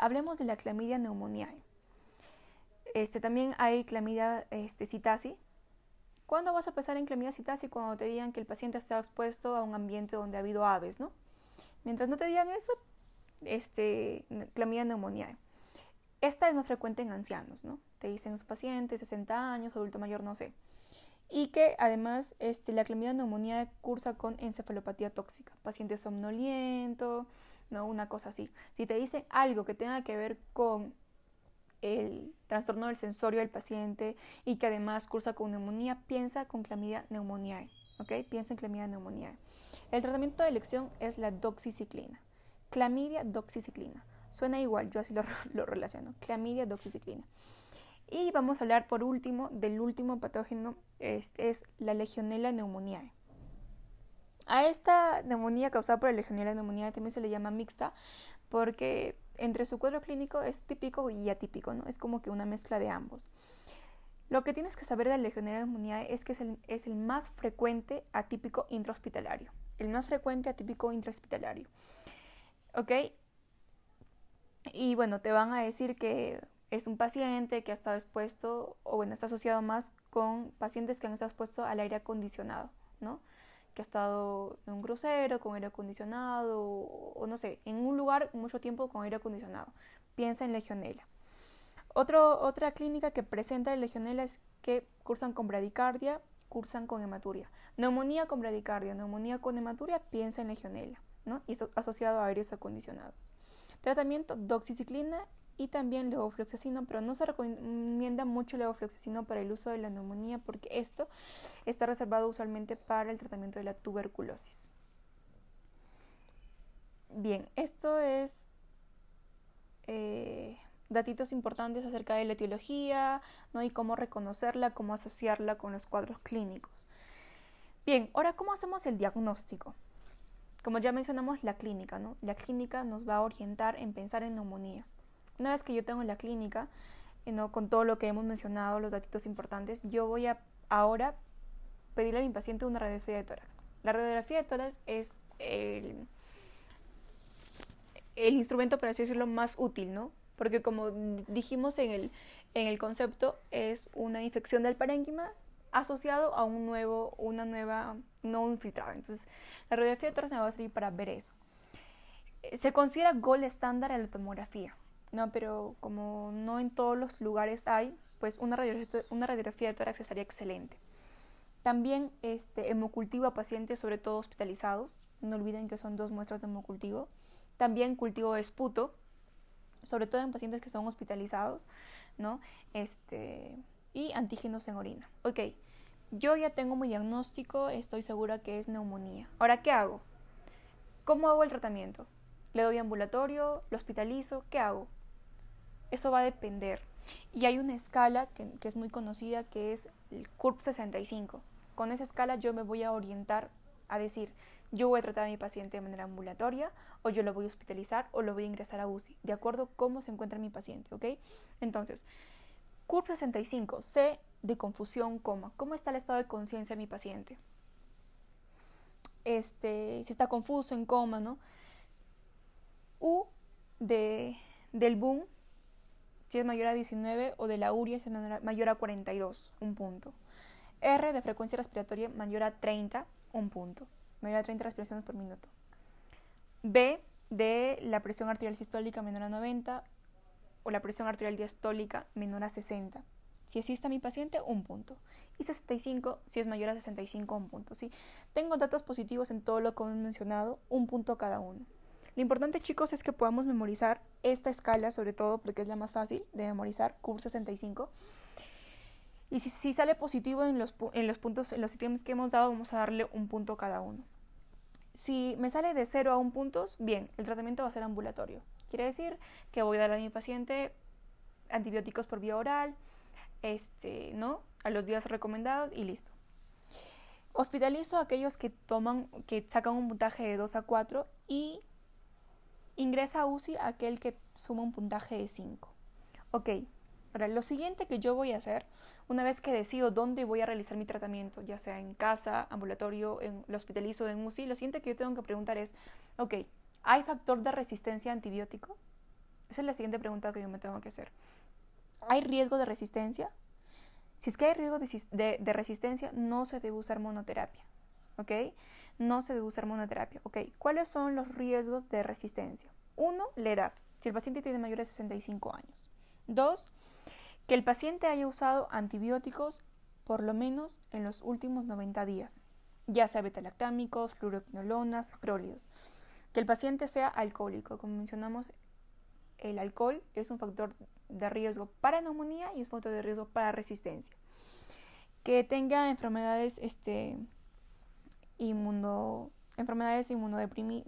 hablemos de la clamidia pneumoniae. Este, también hay clamidia este, citasi. ¿Cuándo vas a pensar en clamidia citasi? Cuando te digan que el paciente está expuesto a un ambiente donde ha habido aves, ¿no? Mientras no te digan eso, este, clamidia pneumoniae. Esta es más frecuente en ancianos, ¿no? Te dicen su paciente, 60 años, adulto mayor, no sé. Y que además este, la clamidia neumonía cursa con encefalopatía tóxica, paciente somnoliento, ¿no? Una cosa así. Si te dicen algo que tenga que ver con el trastorno del sensorio del paciente y que además cursa con neumonía, piensa con clamidia neumoniae, ¿ok? Piensa en clamidia neumoniae. El tratamiento de elección es la doxiciclina. Clamidia doxiciclina. Suena igual, yo así lo, lo relaciono. Clamidia doxiciclina. Y vamos a hablar por último del último patógeno, es la Legionella pneumoniae. A esta neumonía causada por la Legionella pneumoniae también se le llama mixta porque entre su cuadro clínico es típico y atípico, ¿no? Es como que una mezcla de ambos. Lo que tienes que saber de la Legionella pneumoniae es que es el, es el más frecuente atípico intrahospitalario. El más frecuente atípico intrahospitalario. ¿Ok? Y bueno, te van a decir que es un paciente que ha estado expuesto, o bueno, está asociado más con pacientes que han estado expuestos al aire acondicionado, ¿no? Que ha estado en un crucero con aire acondicionado, o, no sé, en un lugar mucho tiempo con aire acondicionado. Piensa en legionela. otra clínica que presenta la legionela es que cursan con bradicardia, cursan con hematuria. Neumonía con bradicardia, neumonía con hematuria, piensa en legionela, ¿no? Y asociado a aires acondicionados. Tratamiento, doxiciclina y también levofloxacino, pero no se recomienda mucho levofloxacino para el uso de la neumonía porque esto está reservado usualmente para el tratamiento de la tuberculosis. Bien, esto es eh, datitos importantes acerca de la etiología ¿no? y cómo reconocerla, cómo asociarla con los cuadros clínicos. Bien, ahora, ¿cómo hacemos el diagnóstico? Como ya mencionamos, la clínica, ¿no? La clínica nos va a orientar en pensar en neumonía. Una vez que yo tengo la clínica, eh, ¿no? con todo lo que hemos mencionado, los datos importantes, yo voy a ahora pedirle a mi paciente una radiografía de tórax. La radiografía de tórax es el, el instrumento, para así decirlo, más útil, ¿no? Porque como dijimos en el, en el concepto, es una infección del parénquima asociado a un nuevo, una nueva no infiltrada. Entonces, la radiografía de tórax me va a servir para ver eso. Se considera gold estándar en la tomografía. No, pero como no en todos los lugares hay, pues una radiografía, de tórax estaría excelente. También este, hemocultivo a pacientes, sobre todo hospitalizados. No olviden que son dos muestras de hemocultivo. También cultivo de esputo, sobre todo en pacientes que son hospitalizados, ¿no? Este, y antígenos en orina. Ok, yo ya tengo mi diagnóstico, estoy segura que es neumonía. Ahora, ¿qué hago? ¿Cómo hago el tratamiento? ¿Le doy ambulatorio? ¿Lo hospitalizo? ¿Qué hago? Eso va a depender. Y hay una escala que, es muy conocida que es el CURP 65. Con esa escala yo me voy a orientar a decir, yo voy a tratar a mi paciente de manera ambulatoria o yo lo voy a hospitalizar o lo voy a ingresar a UCI, de acuerdo a cómo se encuentra mi paciente, ¿ok? Entonces, CURP 65, C de confusión, coma. ¿Cómo está el estado de conciencia de mi paciente? Este, si está confuso, en coma, ¿no? U de, del boom, si es mayor a 19, o de la uria si es mayor a 42, un punto. R de frecuencia respiratoria mayor a 30, un punto. Mayor a 30 respiraciones por minuto. B de la presión arterial sistólica menor a 90 o la presión arterial diastólica menor a 60. Si así está mi paciente, un punto. Y 65, si es mayor a 65, un punto. ¿sí? Tengo datos positivos en todo lo que hemos mencionado, un punto cada uno. Lo importante, chicos, es que podamos memorizar esta escala, sobre todo porque es la más fácil de memorizar, CUR 65. Y si, sale positivo en los, en los puntos, en los ítems que hemos dado, vamos a darle un punto cada uno. Si me sale de 0 a 1 puntos, bien, el tratamiento va a ser ambulatorio. Quiere decir que voy a dar a mi paciente antibióticos por vía oral, este, ¿no? A los días recomendados y listo. Hospitalizo a aquellos que toman, que sacan un puntaje de 2 a 4 y ingresa a UCI aquel que suma un puntaje de 5. Ok, ahora lo siguiente que yo voy a hacer, una vez que decido dónde voy a realizar mi tratamiento, ya sea en casa, ambulatorio, en lo hospitalizo, en UCI, lo siguiente que yo tengo que preguntar es, ok, ¿hay factor de resistencia a antibiótico? Esa es la siguiente pregunta que yo me tengo que hacer. ¿Hay riesgo de resistencia? Si es que hay riesgo de, de resistencia, no se debe usar monoterapia. ¿Ok? No se debe usar monoterapia. ¿Ok? ¿Cuáles son los riesgos de resistencia? Uno, la edad. Si el paciente tiene mayor de 65 años. Dos, que el paciente haya usado antibióticos por lo menos en los últimos 90 días, ya sea betalactámicos, fluoroquinolonas, macrólidos. Que el paciente sea alcohólico. Como mencionamos, el alcohol es un factor de riesgo para neumonía y es un factor de riesgo para resistencia. Que tenga enfermedades este, inmuno, enfermedades inmunodeprimi,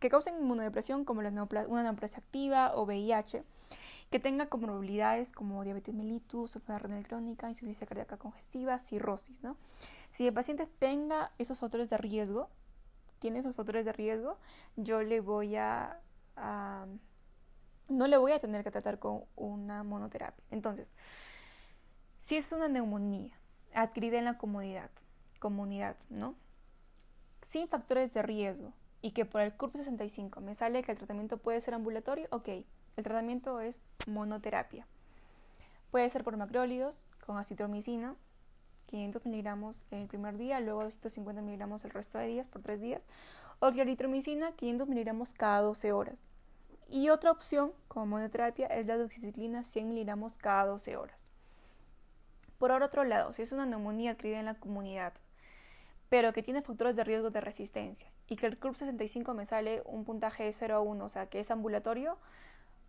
que causen inmunodepresión como la una neoplasia activa o VIH, que tenga comorbilidades como diabetes mellitus, enfermedad renal crónica, insuficiencia cardíaca congestiva, cirrosis. ¿no? Si el paciente tenga esos factores de riesgo, tiene esos factores de riesgo, yo le voy a, no le voy a tener que tratar con una monoterapia. Entonces, si es una neumonía adquirida en la comunidad, comunidad, ¿no? Sin factores de riesgo, y que por el CURP 65 me sale que el tratamiento puede ser ambulatorio, ok, el tratamiento es monoterapia. Puede ser por macrólidos con acitromicina, 500 miligramos el primer día, luego 250 miligramos el resto de días por 3 días, o claritromicina, 500 miligramos cada 12 horas. Y otra opción como monoterapia es la doxiciclina, 100 miligramos cada 12 horas. Por otro lado, si es una neumonía adquirida en la comunidad, pero que tiene factores de riesgo de resistencia y que el CURP 65 me sale un puntaje de 0 a 1, o sea, que es ambulatorio,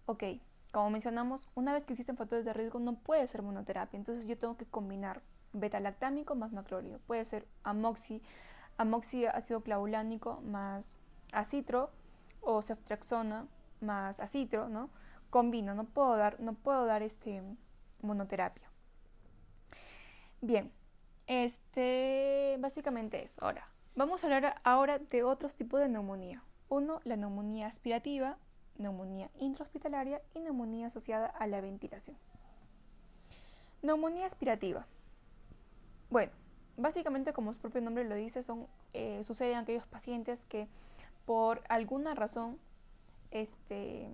ok, como mencionamos, una vez que existen factores de riesgo no puede ser monoterapia, entonces yo tengo que combinar beta-lactámico más macrólido, puede ser amoxi, amoxi ácido clavulánico más acitro o ceftriaxona más acitro, ¿no? Combino, no puedo dar, no puedo dar este monoterapia. Bien, este, básicamente es. Ahora, vamos a hablar ahora de otros tipos de neumonía. Uno, la neumonía aspirativa, neumonía intrahospitalaria y neumonía asociada a la ventilación. Neumonía aspirativa. Bueno, básicamente como su propio nombre lo dice, son, eh, suceden aquellos pacientes que por alguna razón este,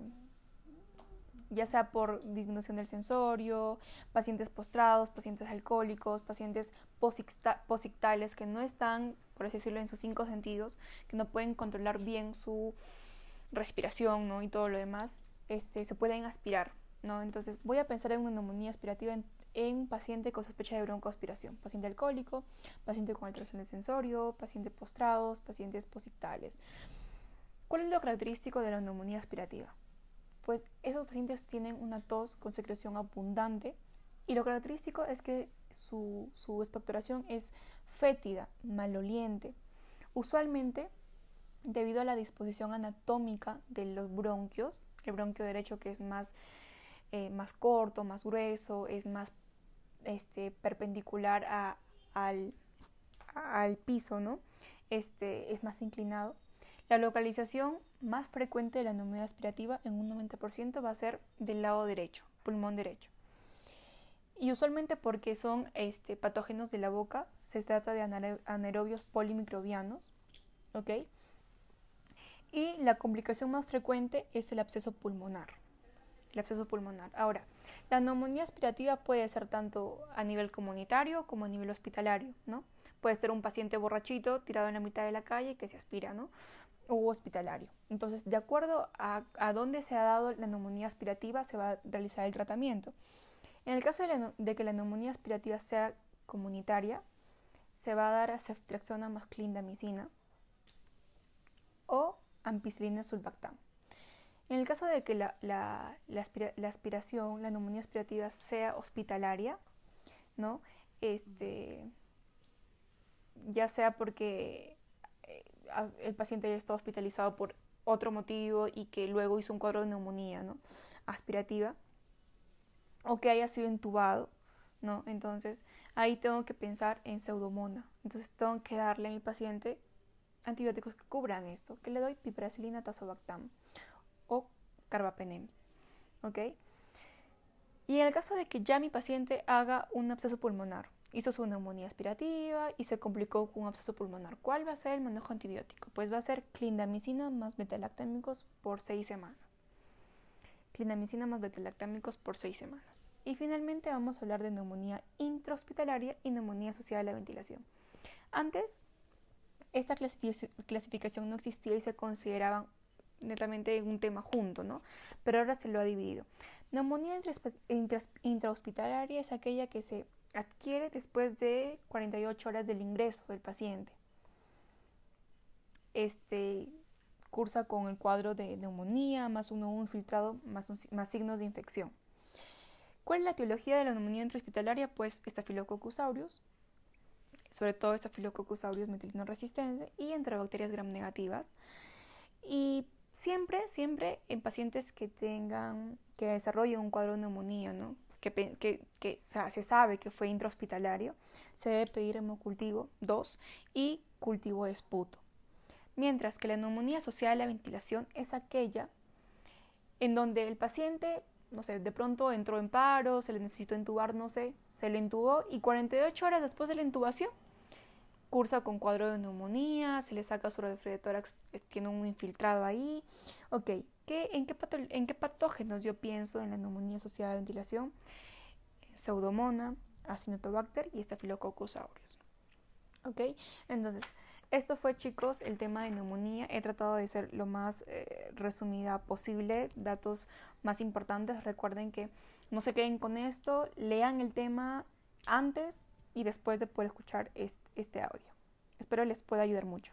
ya sea por disminución del sensorio, pacientes postrados, pacientes alcohólicos, pacientes posictales que no están, por así decirlo, en sus cinco sentidos, que no pueden controlar bien su respiración ¿no? y todo lo demás, este, se pueden aspirar. ¿no? Entonces voy a pensar en una neumonía aspirativa en, paciente con sospecha de broncoaspiración, paciente alcohólico, paciente con alteración del sensorio, pacientes postrados, pacientes posictales. ¿Cuál es lo característico de la neumonía aspirativa? Pues esos pacientes tienen una tos con secreción abundante y lo característico es que su, su expectoración es fétida, maloliente. Usualmente, debido a la disposición anatómica de los bronquios, el bronquio derecho que es más, eh, más corto, más grueso, es más este, perpendicular al, al, piso, ¿no? Este, es más inclinado. La localización más frecuente de la neumonía aspirativa en un 90% va a ser del lado derecho, pulmón derecho. Y usualmente porque son este, patógenos de la boca, se trata de anaerobios polimicrobianos, ¿ok? Y la complicación más frecuente es el absceso pulmonar. El absceso pulmonar. Ahora, la neumonía aspirativa puede ser tanto a nivel comunitario como a nivel hospitalario, ¿no? Puede ser un paciente borrachito tirado en la mitad de la calle que se aspira, ¿no? O hospitalario. Entonces, de acuerdo a, dónde se ha dado la neumonía aspirativa, se va a realizar el tratamiento. En el caso de, que la neumonía aspirativa sea comunitaria, se va a dar a ceftriaxona más clindamicina o ampicilina sulbactam. En el caso de que la, la, aspiración, la neumonía aspirativa sea hospitalaria, ¿no? Este, ya sea porque el paciente haya estado hospitalizado por otro motivo y que luego hizo un cuadro de neumonía ¿no? aspirativa o que haya sido intubado, ¿no? Entonces ahí tengo que pensar en pseudomona. Entonces tengo que darle a mi paciente antibióticos que cubran esto, que le doy piperacilina, tazobactam o carbapenems, ¿ok? Y en el caso de que ya mi paciente haga un absceso pulmonar, hizo su neumonía aspirativa y se complicó con un absceso pulmonar. ¿Cuál va a ser el manejo antibiótico? Pues va a ser clindamicina más betalactámicos por seis semanas. Clindamicina más betalactámicos por seis semanas. Y finalmente vamos a hablar de neumonía intrahospitalaria y neumonía asociada a la ventilación. Antes, esta clasificación no existía y se consideraban netamente un tema junto, ¿no? Pero ahora se lo ha dividido. Neumonía intrahospitalaria es aquella que se adquiere después de 48 horas del ingreso del paciente. Este cursa con el cuadro de neumonía, más uno infiltrado, más, más signos de infección. ¿Cuál es la etiología de la neumonía intrahospitalaria? Pues Staphylococcus aureus, sobre todo Staphylococcus aureus metilino resistente y bacterias gram negativas. Y siempre, siempre en pacientes que tengan, que desarrollen un cuadro de neumonía, ¿no? Que, se sabe que fue intrahospitalario, se debe pedir hemocultivo 2 y cultivo de esputo. Mientras que la neumonía asociada a la ventilación es aquella en donde el paciente, no sé, de pronto entró en paro, se le necesitó entubar, no sé, se le intubó y 48 horas después de la intubación cursa con cuadro de neumonía, se le saca su tórax, tiene un infiltrado ahí. Ok, en, qué ¿en qué patógenos yo pienso en la neumonía asociada a ventilación? Pseudomonas, Acinetobacter y Staphylococcus aureus. ¿Ok? Entonces, esto fue, chicos, el tema de neumonía. He tratado de ser lo más eh, resumida posible, datos más importantes. Recuerden que no se queden con esto, lean el tema antes y después de poder escuchar este audio. Espero les pueda ayudar mucho.